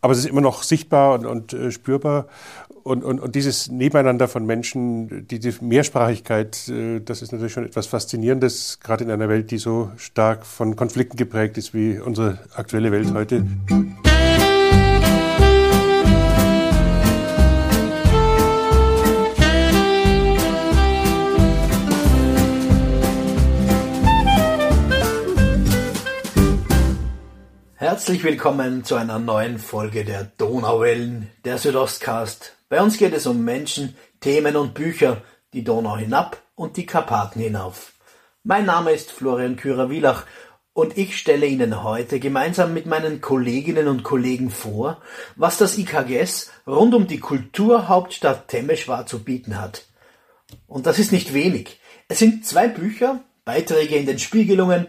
aber es ist immer noch sichtbar und, und äh, spürbar. Und, und, und dieses Nebeneinander von Menschen, die, die Mehrsprachigkeit, äh, das ist natürlich schon etwas Faszinierendes, gerade in einer Welt, die so stark von Konflikten geprägt ist wie unsere aktuelle Welt heute. Herzlich willkommen zu einer neuen Folge der Donauwellen, der Südostcast. Bei uns geht es um Menschen, Themen und Bücher, die Donau hinab und die Karpaten hinauf. Mein Name ist Florian Kürer-Wielach und ich stelle Ihnen heute gemeinsam mit meinen Kolleginnen und Kollegen vor, was das IKGS rund um die Kulturhauptstadt Temeschwar zu bieten hat. Und das ist nicht wenig. Es sind zwei Bücher, Beiträge in den Spiegelungen,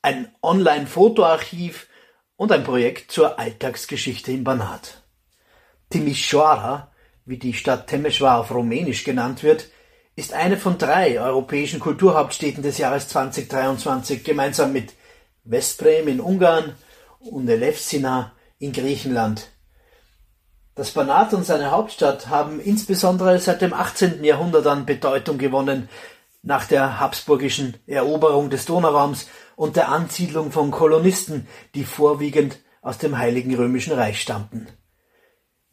ein Online-Fotoarchiv, und ein Projekt zur Alltagsgeschichte im Banat. Timișoara, wie die Stadt Temeschwar auf Rumänisch genannt wird, ist eine von drei europäischen Kulturhauptstädten des Jahres 2023 gemeinsam mit Veszprém in Ungarn und Elefsina in Griechenland. Das Banat und seine Hauptstadt haben insbesondere seit dem 18. Jahrhundert an Bedeutung gewonnen, nach der habsburgischen Eroberung des Donauraums und der Ansiedlung von Kolonisten, die vorwiegend aus dem Heiligen Römischen Reich stammten.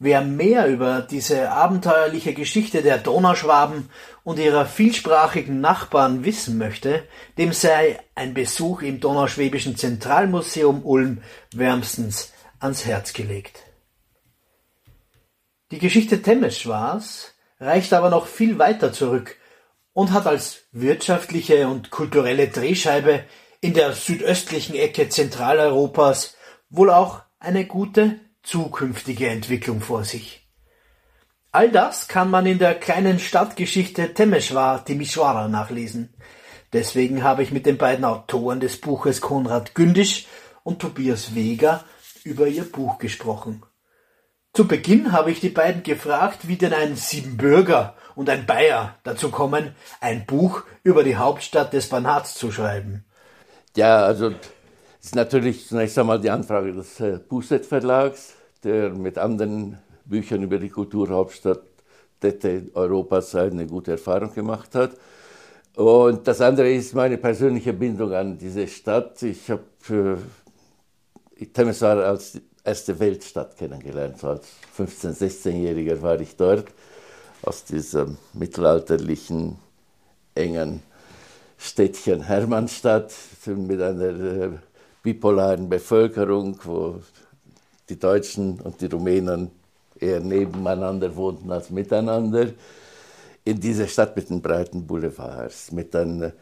Wer mehr über diese abenteuerliche Geschichte der Donauschwaben und ihrer vielsprachigen Nachbarn wissen möchte, dem sei ein Besuch im Donauschwäbischen Zentralmuseum Ulm wärmstens ans Herz gelegt. Die Geschichte Temesschwars reicht aber noch viel weiter zurück und hat als wirtschaftliche und kulturelle Drehscheibe in der südöstlichen Ecke Zentraleuropas wohl auch eine gute zukünftige Entwicklung vor sich. All das kann man in der kleinen Stadtgeschichte Temeshwar Timișoara nachlesen. Deswegen habe ich mit den beiden Autoren des Buches Konrad Gündisch und Tobias Weger über ihr Buch gesprochen. Zu Beginn habe ich die beiden gefragt, wie denn ein Siebenbürger und ein Bayer dazu kommen, ein Buch über die Hauptstadt des Banats zu schreiben. Ja, also ist natürlich zunächst einmal die Anfrage des äh, Verlags, der mit anderen Büchern über die Kulturhauptstadt Städte Europas eine gute Erfahrung gemacht hat. Und das andere ist meine persönliche Bindung an diese Stadt. Ich habe äh, Temeswar als erste Weltstadt kennengelernt. So als 15-, 16-Jähriger war ich dort, aus diesem mittelalterlichen, engen Städtchen Hermannstadt mit einer äh, bipolaren Bevölkerung, wo die Deutschen und die Rumänen eher nebeneinander wohnten als miteinander. In dieser Stadt mit den breiten Boulevards, mit den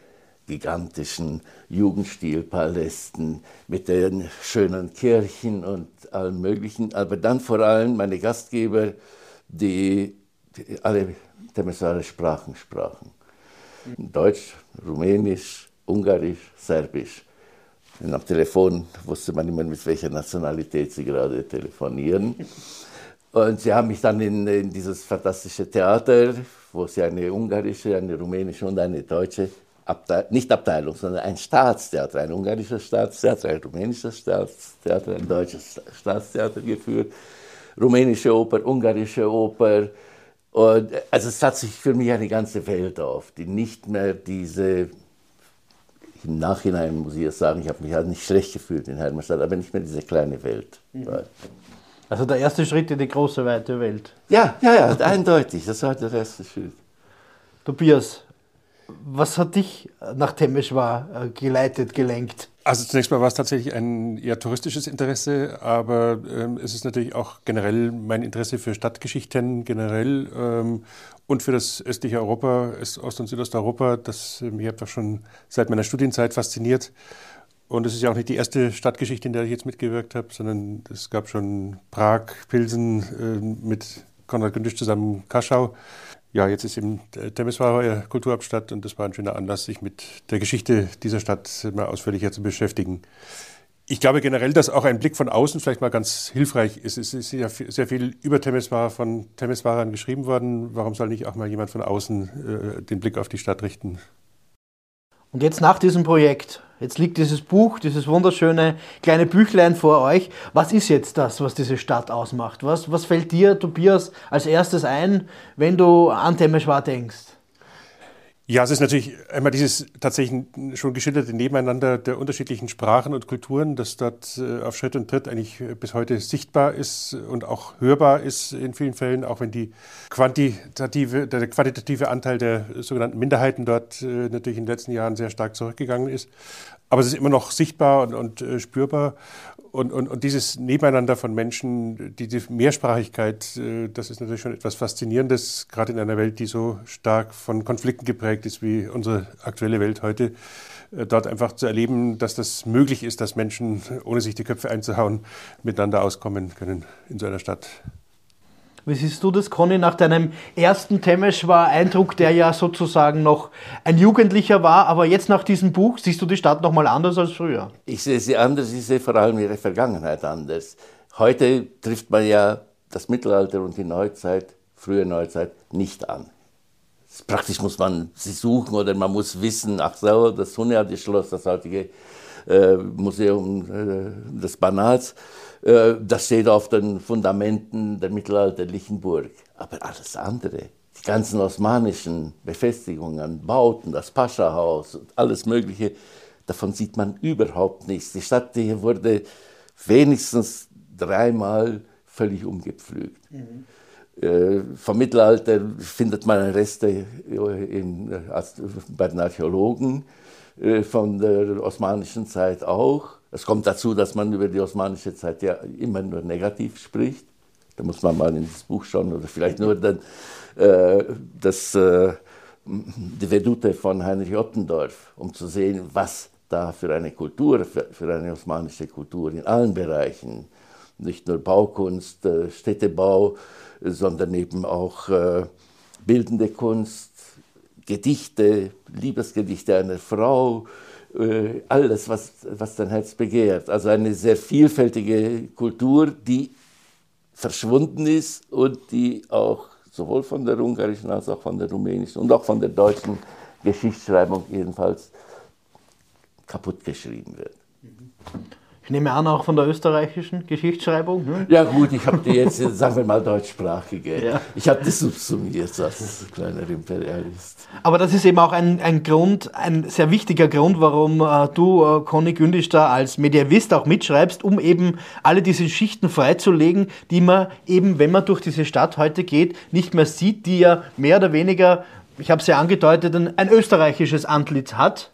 gigantischen Jugendstilpalästen, mit den schönen Kirchen und allem Möglichen. Aber dann vor allem meine Gastgeber, die, die alle Temesare Sprachen sprachen. Deutsch, Rumänisch, Ungarisch, Serbisch. Und am Telefon wusste man immer, mit welcher Nationalität sie gerade telefonieren. Und sie haben mich dann in, in dieses fantastische Theater, wo sie eine ungarische, eine rumänische und eine deutsche Abteilung, nicht Abteilung, sondern ein Staatstheater, ein ungarisches Staatstheater, ein rumänisches Staatstheater, ein deutsches Staatstheater geführt, rumänische Oper, ungarische Oper, und also es hat sich für mich eine ganze Welt auf, die nicht mehr diese, im Nachhinein muss ich jetzt sagen, ich habe mich halt nicht schlecht gefühlt in Hermannstadt, aber nicht mehr diese kleine Welt. Mhm. Also der erste Schritt in die große, weite Welt. Ja, ja, ja, eindeutig, das war der erste Schritt. Tobias, was hat dich nach Temeschwar äh, geleitet, gelenkt? Also zunächst mal war es tatsächlich ein eher touristisches Interesse, aber ähm, es ist natürlich auch generell mein Interesse für Stadtgeschichten generell ähm, und für das östliche Europa, Ost- und Südosteuropa, das äh, mich einfach schon seit meiner Studienzeit fasziniert. Und es ist ja auch nicht die erste Stadtgeschichte, in der ich jetzt mitgewirkt habe, sondern es gab schon Prag, Pilsen äh, mit Konrad Gündisch zusammen Kaschau ja, jetzt ist eben Temeswar Kulturhauptstadt und das war ein schöner Anlass, sich mit der Geschichte dieser Stadt mal ausführlicher zu beschäftigen. Ich glaube generell, dass auch ein Blick von außen vielleicht mal ganz hilfreich ist. Es ist ja sehr viel über Temeswar von Temeswarern geschrieben worden. Warum soll nicht auch mal jemand von außen äh, den Blick auf die Stadt richten? Und jetzt nach diesem Projekt, jetzt liegt dieses Buch, dieses wunderschöne kleine Büchlein vor euch. Was ist jetzt das, was diese Stadt ausmacht? Was, was fällt dir, Tobias, als erstes ein, wenn du an Temeshwar denkst? Ja, es ist natürlich einmal dieses tatsächlich schon geschilderte Nebeneinander der unterschiedlichen Sprachen und Kulturen, das dort äh, auf Schritt und Tritt eigentlich bis heute sichtbar ist und auch hörbar ist in vielen Fällen, auch wenn die quantitative, der quantitative Anteil der sogenannten Minderheiten dort äh, natürlich in den letzten Jahren sehr stark zurückgegangen ist. Aber es ist immer noch sichtbar und, und äh, spürbar. Und, und, und dieses Nebeneinander von Menschen, die, die Mehrsprachigkeit, äh, das ist natürlich schon etwas Faszinierendes, gerade in einer Welt, die so stark von Konflikten geprägt ist wie unsere aktuelle Welt heute. Äh, dort einfach zu erleben, dass das möglich ist, dass Menschen, ohne sich die Köpfe einzuhauen, miteinander auskommen können in so einer Stadt. Wie siehst du das, Conny, nach deinem ersten Temeschwar-Eindruck, der ja sozusagen noch ein Jugendlicher war, aber jetzt nach diesem Buch siehst du die Stadt noch mal anders als früher? Ich sehe sie anders, ich sehe vor allem ihre Vergangenheit anders. Heute trifft man ja das Mittelalter und die Neuzeit, frühe Neuzeit, nicht an. Praktisch muss man sie suchen oder man muss wissen, ach so, das Hunniadi-Schloss, das heutige äh, Museum äh, des Banals, äh, das steht auf den Fundamenten der mittelalterlichen Burg. Aber alles andere, die ganzen osmanischen Befestigungen, Bauten, das Pascha-Haus, alles Mögliche, davon sieht man überhaupt nichts. Die Stadt hier wurde wenigstens dreimal völlig umgepflügt. Mhm. Äh, vom Mittelalter findet man Reste in, bei den Archäologen, äh, von der osmanischen Zeit auch. Es kommt dazu, dass man über die osmanische Zeit ja immer nur negativ spricht. Da muss man mal in das Buch schauen oder vielleicht nur den, äh, das, äh, die Vedute von Heinrich Ottendorf, um zu sehen, was da für eine Kultur, für, für eine osmanische Kultur in allen Bereichen, nicht nur Baukunst, äh, Städtebau, sondern eben auch äh, bildende Kunst, Gedichte, Liebesgedichte einer Frau, äh, alles, was, was dein Herz begehrt. Also eine sehr vielfältige Kultur, die verschwunden ist und die auch sowohl von der ungarischen als auch von der rumänischen und auch von der deutschen Geschichtsschreibung jedenfalls kaputt geschrieben wird. Mhm. Ich nehme an, auch von der österreichischen Geschichtsschreibung. Ne? Ja gut, ich habe die jetzt, sagen wir mal, deutschsprachige. Ja. Ich habe das subsumiert als kleiner Imperialist. Aber das ist eben auch ein, ein Grund, ein sehr wichtiger Grund, warum äh, du, äh, Conny Gündisch, da als Mediavist auch mitschreibst, um eben alle diese Schichten freizulegen, die man eben, wenn man durch diese Stadt heute geht, nicht mehr sieht, die ja mehr oder weniger, ich habe es ja angedeutet, ein, ein österreichisches Antlitz hat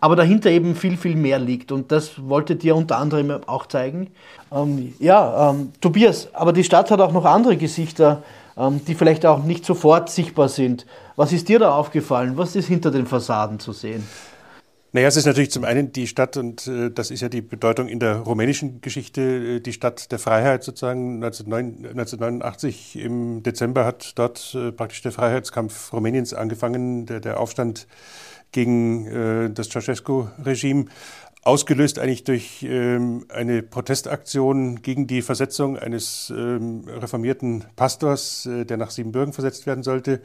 aber dahinter eben viel, viel mehr liegt. Und das wolltet ihr unter anderem auch zeigen. Ähm, ja, ähm, Tobias, aber die Stadt hat auch noch andere Gesichter, ähm, die vielleicht auch nicht sofort sichtbar sind. Was ist dir da aufgefallen? Was ist hinter den Fassaden zu sehen? Naja, es ist natürlich zum einen die Stadt, und äh, das ist ja die Bedeutung in der rumänischen Geschichte, äh, die Stadt der Freiheit sozusagen. 1989 im Dezember hat dort äh, praktisch der Freiheitskampf Rumäniens angefangen, der, der Aufstand gegen äh, das Ceausescu-Regime ausgelöst eigentlich durch ähm, eine Protestaktion gegen die Versetzung eines ähm, reformierten Pastors, äh, der nach Siebenbürgen versetzt werden sollte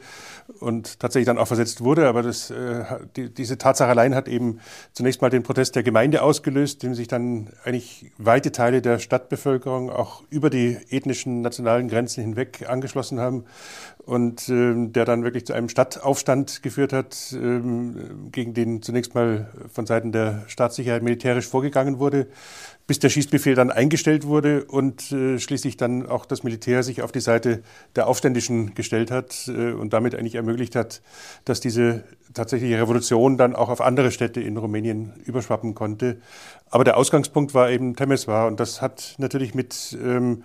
und tatsächlich dann auch versetzt wurde. Aber das, äh, die, diese Tatsache allein hat eben zunächst mal den Protest der Gemeinde ausgelöst, dem sich dann eigentlich weite Teile der Stadtbevölkerung auch über die ethnischen, nationalen Grenzen hinweg angeschlossen haben und ähm, der dann wirklich zu einem Stadtaufstand geführt hat, ähm, gegen den zunächst mal von Seiten der Staatssicherheit militärisch vorgegangen wurde, bis der Schießbefehl dann eingestellt wurde und äh, schließlich dann auch das Militär sich auf die Seite der Aufständischen gestellt hat äh, und damit eigentlich ermöglicht hat, dass diese tatsächliche Revolution dann auch auf andere Städte in Rumänien überschwappen konnte. Aber der Ausgangspunkt war eben Temeswar und das hat natürlich mit ähm,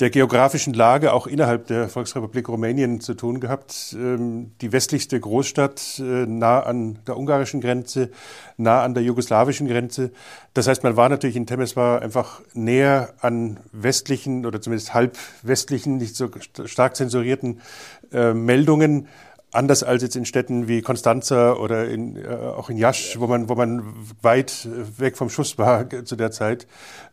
der geografischen Lage auch innerhalb der Volksrepublik Rumänien zu tun gehabt. Ähm, die westlichste Großstadt äh, nah an der ungarischen Grenze, nah an der jugoslawischen Grenze. Das heißt, man war natürlich in Temeswar einfach näher an westlichen oder zumindest halb westlichen, nicht so stark zensurierten äh, Meldungen anders als jetzt in Städten wie Konstanza oder in, äh, auch in Jasch, wo man, wo man weit weg vom Schuss war zu der Zeit,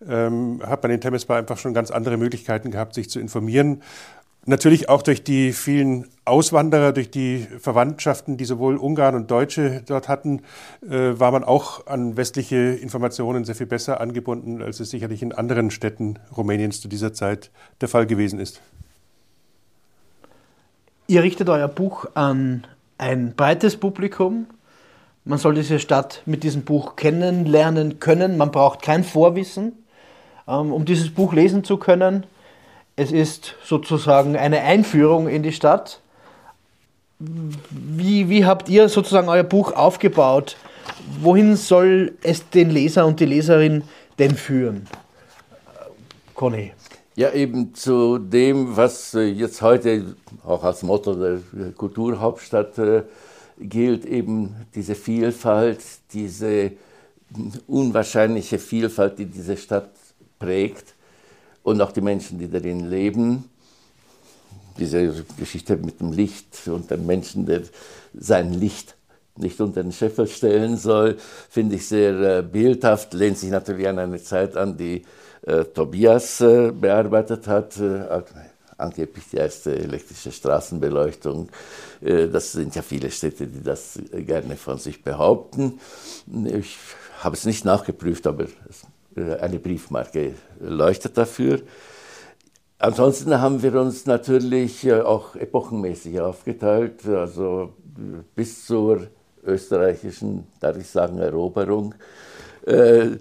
ähm, hat man in Temeswar einfach schon ganz andere Möglichkeiten gehabt, sich zu informieren. Natürlich auch durch die vielen Auswanderer, durch die Verwandtschaften, die sowohl Ungarn und Deutsche dort hatten, äh, war man auch an westliche Informationen sehr viel besser angebunden, als es sicherlich in anderen Städten Rumäniens zu dieser Zeit der Fall gewesen ist. Ihr richtet euer Buch an ein breites Publikum. Man soll diese Stadt mit diesem Buch kennenlernen können. Man braucht kein Vorwissen, ähm, um dieses Buch lesen zu können. Es ist sozusagen eine Einführung in die Stadt. Wie, wie habt ihr sozusagen euer Buch aufgebaut? Wohin soll es den Leser und die Leserin denn führen? Conny. Ja, eben zu dem, was äh, jetzt heute auch als Motto der Kulturhauptstadt äh, gilt, eben diese Vielfalt, diese unwahrscheinliche Vielfalt, die diese Stadt prägt und auch die Menschen, die darin leben. Diese Geschichte mit dem Licht und dem Menschen, der sein Licht nicht unter den Scheffel stellen soll, finde ich sehr äh, bildhaft, lehnt sich natürlich an eine Zeit an, die Tobias äh, bearbeitet hat. Äh, angeblich die erste elektrische Straßenbeleuchtung. Äh, das sind ja viele Städte, die das gerne von sich behaupten. Ich habe es nicht nachgeprüft, aber äh, eine Briefmarke leuchtet dafür. Ansonsten haben wir uns natürlich äh, auch epochenmäßig aufgeteilt, also äh, bis zur österreichischen, darf ich sagen, Eroberung. Äh,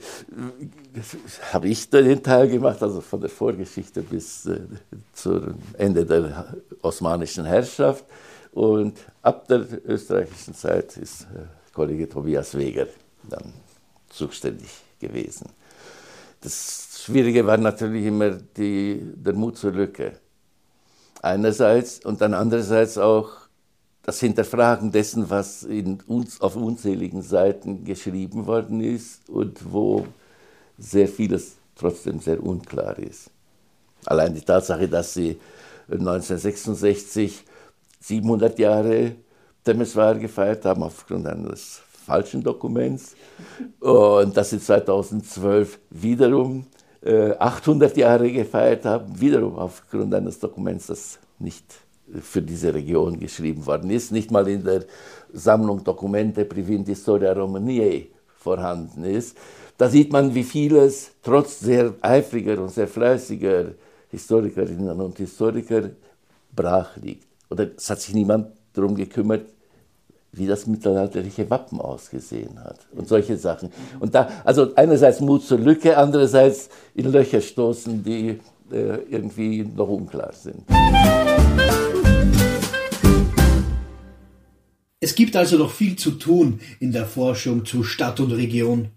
habe ich den Teil gemacht, also von der Vorgeschichte bis äh, zum Ende der osmanischen Herrschaft. Und ab der österreichischen Zeit ist äh, Kollege Tobias Weger dann zuständig gewesen. Das Schwierige war natürlich immer die, der Mut zur Lücke. Einerseits und dann andererseits auch das Hinterfragen dessen, was in uns, auf unzähligen Seiten geschrieben worden ist und wo sehr vieles trotzdem sehr unklar ist. Allein die Tatsache, dass sie 1966 700 Jahre Temeswar gefeiert haben aufgrund eines falschen Dokuments. Und dass sie 2012 wiederum äh, 800 Jahre gefeiert haben, wiederum aufgrund eines Dokuments, das nicht für diese Region geschrieben worden ist, nicht mal in der Sammlung Dokumente Privint Historia Romaniae vorhanden ist. Da sieht man, wie vieles trotz sehr eifriger und sehr fleißiger Historikerinnen und Historiker brach liegt. Oder es hat sich niemand darum gekümmert, wie das mittelalterliche Wappen ausgesehen hat und solche Sachen. Und da, also einerseits Mut zur Lücke, andererseits in Löcher stoßen, die äh, irgendwie noch unklar sind. Es gibt also noch viel zu tun in der Forschung zu Stadt und Region.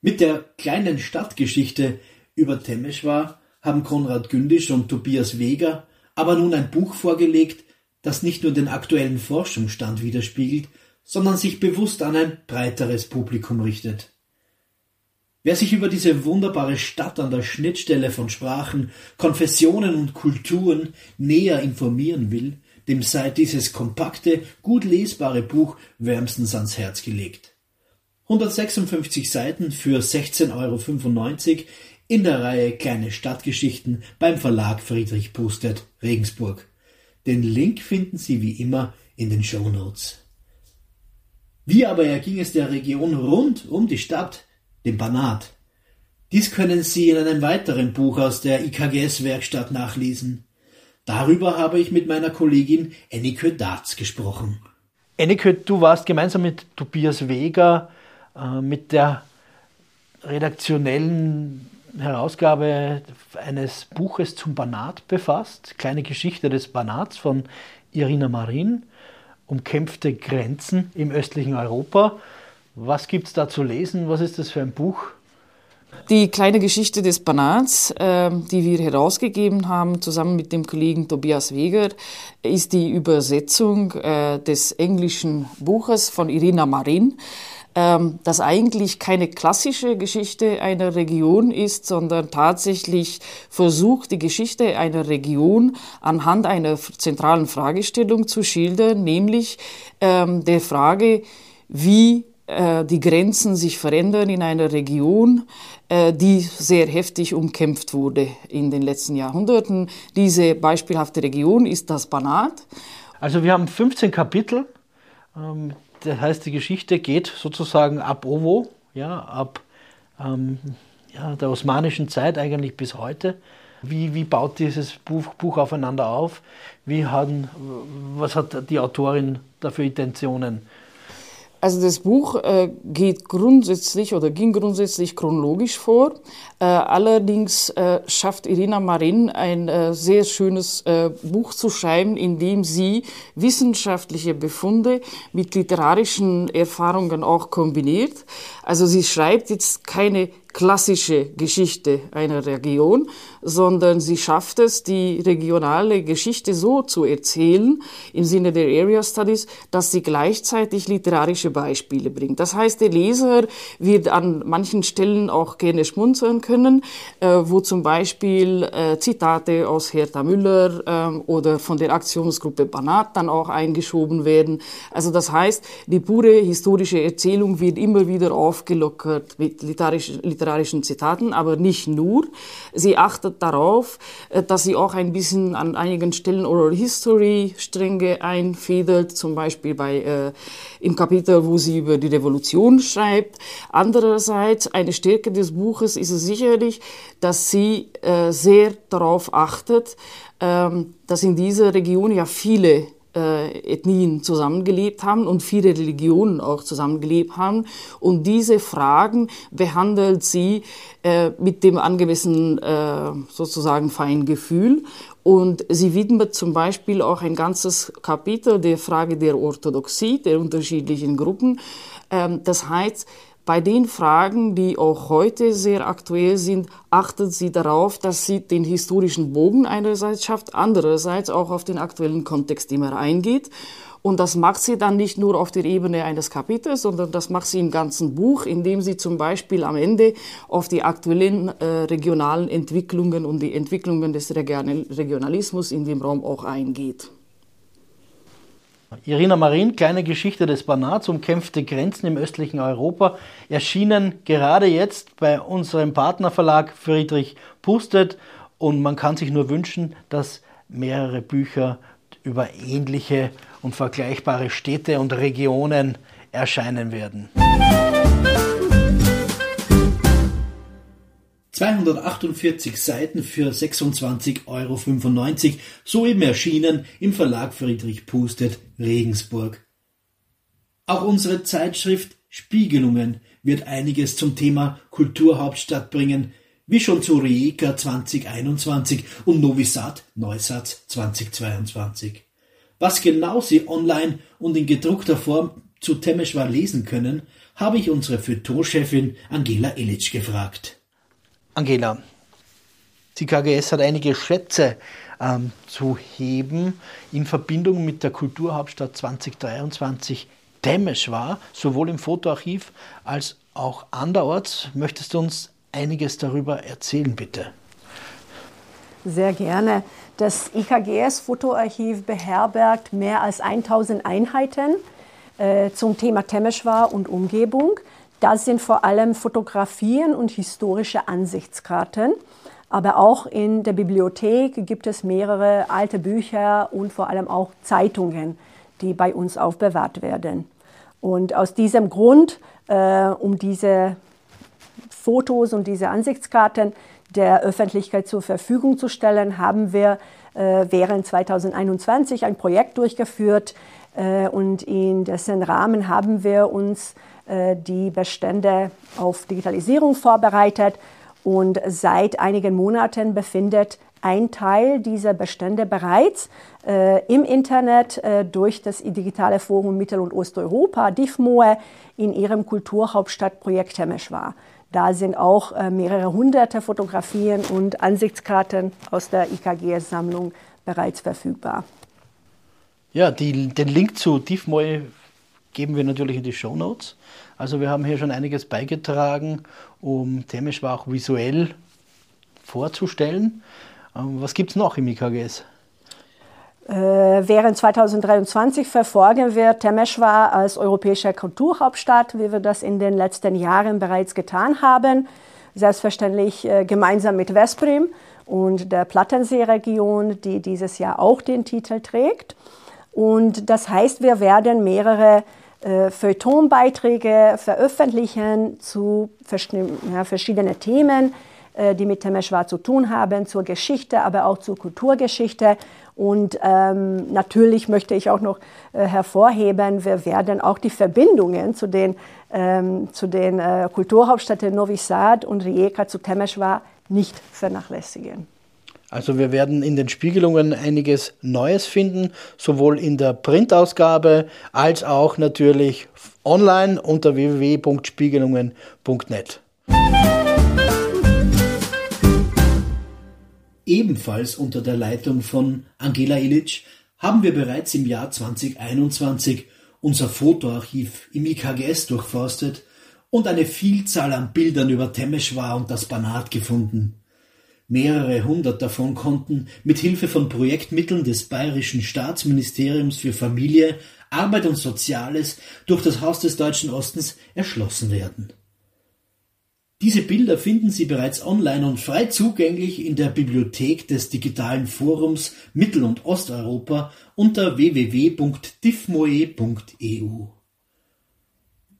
Mit der kleinen Stadtgeschichte über Temeschwar haben Konrad Gündisch und Tobias Weger aber nun ein Buch vorgelegt, das nicht nur den aktuellen Forschungsstand widerspiegelt, sondern sich bewusst an ein breiteres Publikum richtet. Wer sich über diese wunderbare Stadt an der Schnittstelle von Sprachen, Konfessionen und Kulturen näher informieren will, dem sei dieses kompakte, gut lesbare Buch wärmstens ans Herz gelegt. 156 Seiten für 16,95 Euro in der Reihe Kleine Stadtgeschichten beim Verlag Friedrich Pustet, Regensburg. Den Link finden Sie wie immer in den Show Notes. Wie aber erging es der Region rund um die Stadt, dem Banat? Dies können Sie in einem weiteren Buch aus der IKGS-Werkstatt nachlesen. Darüber habe ich mit meiner Kollegin Ennike Darz gesprochen. Ennike, du warst gemeinsam mit Tobias Weger äh, mit der redaktionellen Herausgabe eines Buches zum Banat befasst, Kleine Geschichte des Banats von Irina Marin, Umkämpfte Grenzen im östlichen Europa. Was gibt es da zu lesen? Was ist das für ein Buch? Die kleine Geschichte des Banats, äh, die wir herausgegeben haben, zusammen mit dem Kollegen Tobias Weger, ist die Übersetzung äh, des englischen Buches von Irina Marin. Ähm, das eigentlich keine klassische Geschichte einer Region ist, sondern tatsächlich versucht, die Geschichte einer Region anhand einer zentralen Fragestellung zu schildern, nämlich ähm, der Frage, wie die Grenzen sich verändern in einer Region, äh, die sehr heftig umkämpft wurde in den letzten Jahrhunderten. Diese beispielhafte Region ist das Banat. Also wir haben 15 Kapitel. Ähm, das heißt, die Geschichte geht sozusagen ab Ovo, ja, ab ähm, ja, der osmanischen Zeit eigentlich bis heute. Wie, wie baut dieses Buch, Buch aufeinander auf? Wie haben, was hat die Autorin dafür Intentionen? Also das Buch äh, geht grundsätzlich oder ging grundsätzlich chronologisch vor. Äh, allerdings äh, schafft Irina Marin ein äh, sehr schönes äh, Buch zu schreiben, in dem sie wissenschaftliche Befunde mit literarischen Erfahrungen auch kombiniert. Also sie schreibt jetzt keine klassische Geschichte einer Region, sondern sie schafft es, die regionale Geschichte so zu erzählen, im Sinne der Area Studies, dass sie gleichzeitig literarische Beispiele bringt. Das heißt, der Leser wird an manchen Stellen auch gerne schmunzeln können, äh, wo zum Beispiel äh, Zitate aus Hertha Müller äh, oder von der Aktionsgruppe Banat dann auch eingeschoben werden. Also das heißt, die pure historische Erzählung wird immer wieder aufgelockert mit literarischen literarischen Zitaten, aber nicht nur. Sie achtet darauf, äh, dass sie auch ein bisschen an einigen Stellen Oral History Stränge einfädelt, zum Beispiel bei, äh, im Kapitel, wo sie über die Revolution schreibt. Andererseits, eine Stärke des Buches ist es sicherlich, dass sie äh, sehr darauf achtet, ähm, dass in dieser Region ja viele äh, Ethnien zusammengelebt haben und viele Religionen auch zusammengelebt haben. Und diese Fragen behandelt sie äh, mit dem angemessenen äh, sozusagen Feingefühl. Und sie widmet zum Beispiel auch ein ganzes Kapitel der Frage der Orthodoxie, der unterschiedlichen Gruppen. Ähm, das heißt, bei den Fragen, die auch heute sehr aktuell sind, achtet sie darauf, dass sie den historischen Bogen einerseits schafft, andererseits auch auf den aktuellen Kontext immer eingeht. Und das macht sie dann nicht nur auf der Ebene eines Kapitels, sondern das macht sie im ganzen Buch, indem sie zum Beispiel am Ende auf die aktuellen äh, regionalen Entwicklungen und die Entwicklungen des Regionalismus in dem Raum auch eingeht. Irina Marin, kleine Geschichte des Banats, umkämpfte Grenzen im östlichen Europa, erschienen gerade jetzt bei unserem Partnerverlag Friedrich Pustet und man kann sich nur wünschen, dass mehrere Bücher über ähnliche und vergleichbare Städte und Regionen erscheinen werden. 248 Seiten für 26,95 Euro, soeben erschienen im Verlag Friedrich Pustet, Regensburg. Auch unsere Zeitschrift Spiegelungen wird einiges zum Thema Kulturhauptstadt bringen, wie schon zu Rijeka 2021 und Novi Neusatz 2022. Was genau Sie online und in gedruckter Form zu Temeshwar lesen können, habe ich unsere Feuilleton-Chefin Angela Illich gefragt. Angela, die KGS hat einige Schätze ähm, zu heben in Verbindung mit der Kulturhauptstadt 2023 Temeshwar, sowohl im Fotoarchiv als auch anderorts. Möchtest du uns einiges darüber erzählen, bitte? Sehr gerne. Das IKGS-Fotoarchiv beherbergt mehr als 1000 Einheiten äh, zum Thema Temeshwar und Umgebung. Das sind vor allem Fotografien und historische Ansichtskarten. Aber auch in der Bibliothek gibt es mehrere alte Bücher und vor allem auch Zeitungen, die bei uns aufbewahrt werden. Und aus diesem Grund, äh, um diese Fotos und diese Ansichtskarten der Öffentlichkeit zur Verfügung zu stellen, haben wir äh, während 2021 ein Projekt durchgeführt äh, und in dessen Rahmen haben wir uns die Bestände auf Digitalisierung vorbereitet und seit einigen Monaten befindet ein Teil dieser Bestände bereits äh, im Internet äh, durch das digitale Forum Mittel- und Osteuropa, DIFMOE, in ihrem Kulturhauptstadtprojekt Temeshwar. Da sind auch äh, mehrere hunderte Fotografien und Ansichtskarten aus der IKG-Sammlung bereits verfügbar. Ja, die, den Link zu DIFMOE geben wir natürlich in die Show Notes. Also wir haben hier schon einiges beigetragen, um Temeshwar auch visuell vorzustellen. Ähm, was gibt es noch im IKGS? Äh, während 2023 verfolgen wir Temeshwar als europäische Kulturhauptstadt, wie wir das in den letzten Jahren bereits getan haben. Selbstverständlich äh, gemeinsam mit Veszprem und der Plattensee-Region, die dieses Jahr auch den Titel trägt. Und das heißt, wir werden mehrere äh, Feuilletonbeiträge veröffentlichen zu ja, verschiedenen Themen, äh, die mit Temeshwar zu tun haben, zur Geschichte, aber auch zur Kulturgeschichte. Und ähm, natürlich möchte ich auch noch äh, hervorheben, wir werden auch die Verbindungen zu den, ähm, zu den äh, Kulturhauptstädten Novi Sad und Rijeka zu Temeshwar nicht vernachlässigen. Also wir werden in den Spiegelungen einiges Neues finden, sowohl in der Printausgabe als auch natürlich online unter www.spiegelungen.net. Ebenfalls unter der Leitung von Angela Illich haben wir bereits im Jahr 2021 unser Fotoarchiv im IKGS durchforstet und eine Vielzahl an Bildern über Temeshwar und das Banat gefunden. Mehrere hundert davon konnten mit Hilfe von Projektmitteln des Bayerischen Staatsministeriums für Familie, Arbeit und Soziales durch das Haus des Deutschen Ostens erschlossen werden diese Bilder finden Sie bereits online und frei zugänglich in der Bibliothek des digitalen Forums Mittel- und Osteuropa unter www.diffmoe.eu.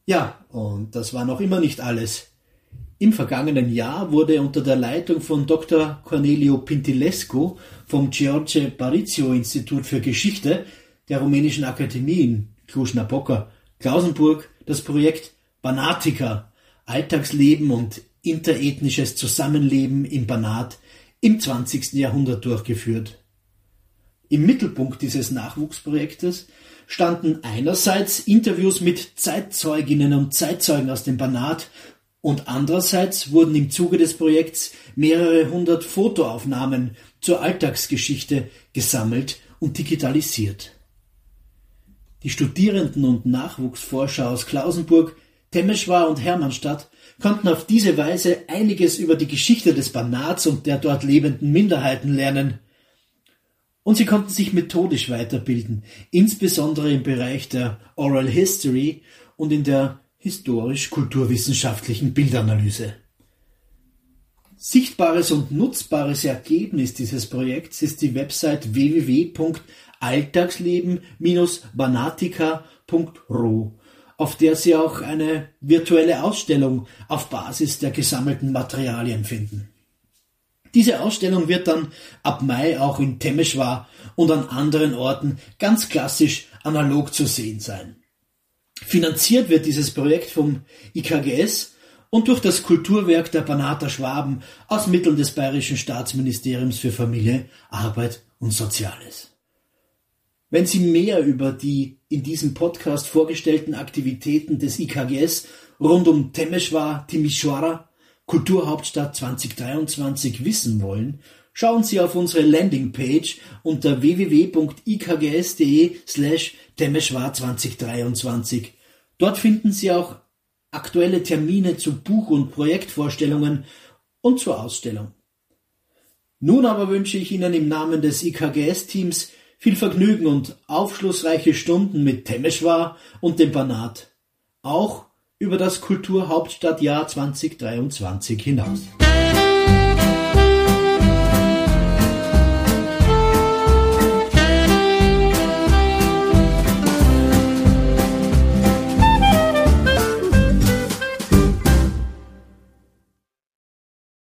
Ja, und das war noch immer nicht alles. Im vergangenen Jahr wurde unter der Leitung von Dr. Cornelio Pintilescu vom George Parizio Institut für Geschichte der Rumänischen Akademie in Cluj-Napoca, Klausenburg, das Projekt Banatica Alltagsleben und interethnisches Zusammenleben im Banat im 20. Jahrhundert durchgeführt. Im Mittelpunkt dieses Nachwuchsprojektes standen einerseits Interviews mit Zeitzeuginnen und Zeitzeugen aus dem Banat und andererseits wurden im Zuge des Projekts mehrere hundert Fotoaufnahmen zur Alltagsgeschichte gesammelt und digitalisiert. Die Studierenden und Nachwuchsforscher aus Klausenburg Temeshwar und Hermannstadt konnten auf diese Weise einiges über die Geschichte des Banats und der dort lebenden Minderheiten lernen. Und sie konnten sich methodisch weiterbilden, insbesondere im Bereich der Oral History und in der historisch-kulturwissenschaftlichen Bildanalyse. Sichtbares und nutzbares Ergebnis dieses Projekts ist die Website www.alltagsleben-banatica.ro auf der Sie auch eine virtuelle Ausstellung auf Basis der gesammelten Materialien finden. Diese Ausstellung wird dann ab Mai auch in Temeshwar und an anderen Orten ganz klassisch analog zu sehen sein. Finanziert wird dieses Projekt vom IKGS und durch das Kulturwerk der Banater Schwaben aus Mitteln des Bayerischen Staatsministeriums für Familie, Arbeit und Soziales. Wenn Sie mehr über die in diesem Podcast vorgestellten Aktivitäten des IKGS rund um Temeshwar Timisoara, Kulturhauptstadt 2023 wissen wollen, schauen Sie auf unsere Landingpage unter www.ikgs.de slash Temeshwar 2023. Dort finden Sie auch aktuelle Termine zu Buch- und Projektvorstellungen und zur Ausstellung. Nun aber wünsche ich Ihnen im Namen des IKGS-Teams viel Vergnügen und aufschlussreiche Stunden mit Temeshwar und dem Banat. Auch über das Kulturhauptstadtjahr 2023 hinaus.